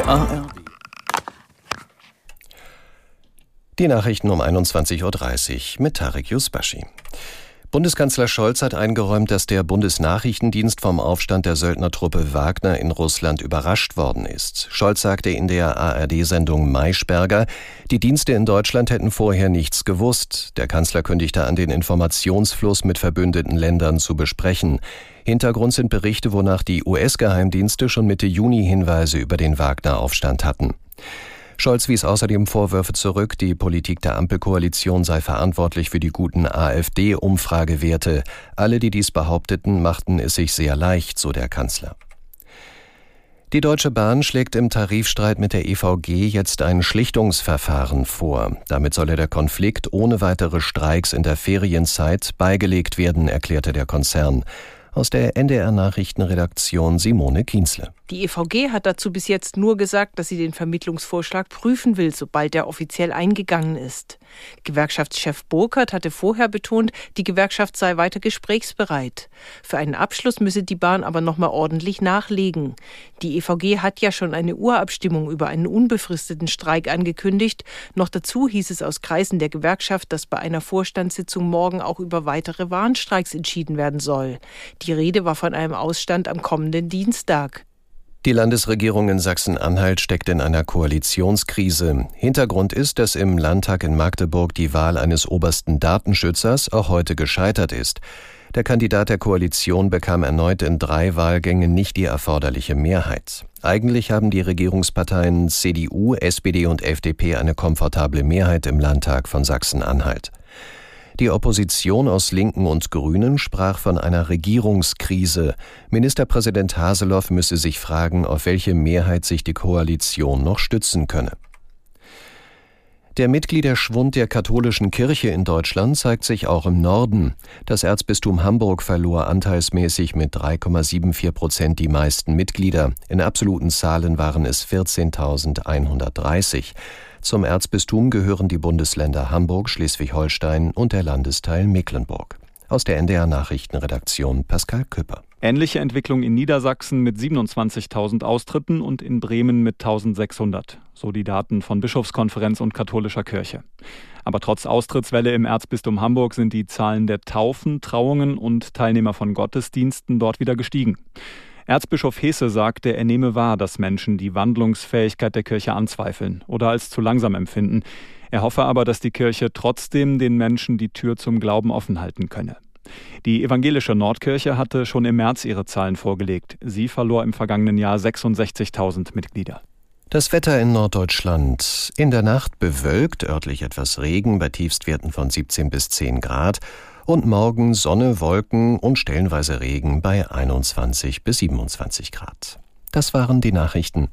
Die ARD. Die Nachrichten um 21.30 Uhr mit Tarek Yusbashi. Bundeskanzler Scholz hat eingeräumt, dass der Bundesnachrichtendienst vom Aufstand der Söldnertruppe Wagner in Russland überrascht worden ist. Scholz sagte in der ARD-Sendung Maischberger, die Dienste in Deutschland hätten vorher nichts gewusst. Der Kanzler kündigte an, den Informationsfluss mit verbündeten Ländern zu besprechen. Hintergrund sind Berichte, wonach die US-Geheimdienste schon Mitte Juni Hinweise über den Wagner-Aufstand hatten. Scholz wies außerdem Vorwürfe zurück, die Politik der Ampelkoalition sei verantwortlich für die guten AfD-Umfragewerte. Alle, die dies behaupteten, machten es sich sehr leicht, so der Kanzler. Die Deutsche Bahn schlägt im Tarifstreit mit der EVG jetzt ein Schlichtungsverfahren vor. Damit solle der Konflikt ohne weitere Streiks in der Ferienzeit beigelegt werden, erklärte der Konzern. Aus der NDR Nachrichtenredaktion Simone Kienzle. Die EVG hat dazu bis jetzt nur gesagt, dass sie den Vermittlungsvorschlag prüfen will, sobald er offiziell eingegangen ist. Gewerkschaftschef Burkhardt hatte vorher betont, die Gewerkschaft sei weiter gesprächsbereit. Für einen Abschluss müsse die Bahn aber noch mal ordentlich nachlegen. Die EVG hat ja schon eine Urabstimmung über einen unbefristeten Streik angekündigt. Noch dazu hieß es aus Kreisen der Gewerkschaft, dass bei einer Vorstandssitzung morgen auch über weitere Warnstreiks entschieden werden soll. Die Rede war von einem Ausstand am kommenden Dienstag. Die Landesregierung in Sachsen-Anhalt steckt in einer Koalitionskrise. Hintergrund ist, dass im Landtag in Magdeburg die Wahl eines obersten Datenschützers auch heute gescheitert ist. Der Kandidat der Koalition bekam erneut in drei Wahlgängen nicht die erforderliche Mehrheit. Eigentlich haben die Regierungsparteien CDU, SPD und FDP eine komfortable Mehrheit im Landtag von Sachsen-Anhalt. Die Opposition aus Linken und Grünen sprach von einer Regierungskrise. Ministerpräsident Haseloff müsse sich fragen, auf welche Mehrheit sich die Koalition noch stützen könne. Der Mitgliederschwund der katholischen Kirche in Deutschland zeigt sich auch im Norden. Das Erzbistum Hamburg verlor anteilsmäßig mit 3,74 Prozent die meisten Mitglieder. In absoluten Zahlen waren es 14.130. Zum Erzbistum gehören die Bundesländer Hamburg, Schleswig-Holstein und der Landesteil Mecklenburg. Aus der NDR Nachrichtenredaktion Pascal Küpper. Ähnliche Entwicklung in Niedersachsen mit 27.000 Austritten und in Bremen mit 1.600, so die Daten von Bischofskonferenz und katholischer Kirche. Aber trotz Austrittswelle im Erzbistum Hamburg sind die Zahlen der Taufen, Trauungen und Teilnehmer von Gottesdiensten dort wieder gestiegen. Erzbischof Hesse sagte, er nehme wahr, dass Menschen die Wandlungsfähigkeit der Kirche anzweifeln oder als zu langsam empfinden. Er hoffe aber, dass die Kirche trotzdem den Menschen die Tür zum Glauben offen halten könne. Die evangelische Nordkirche hatte schon im März ihre Zahlen vorgelegt. Sie verlor im vergangenen Jahr 66.000 Mitglieder. Das Wetter in Norddeutschland. In der Nacht bewölkt, örtlich etwas Regen bei Tiefstwerten von 17 bis 10 Grad und morgen Sonne, Wolken und stellenweise Regen bei 21 bis 27 Grad. Das waren die Nachrichten.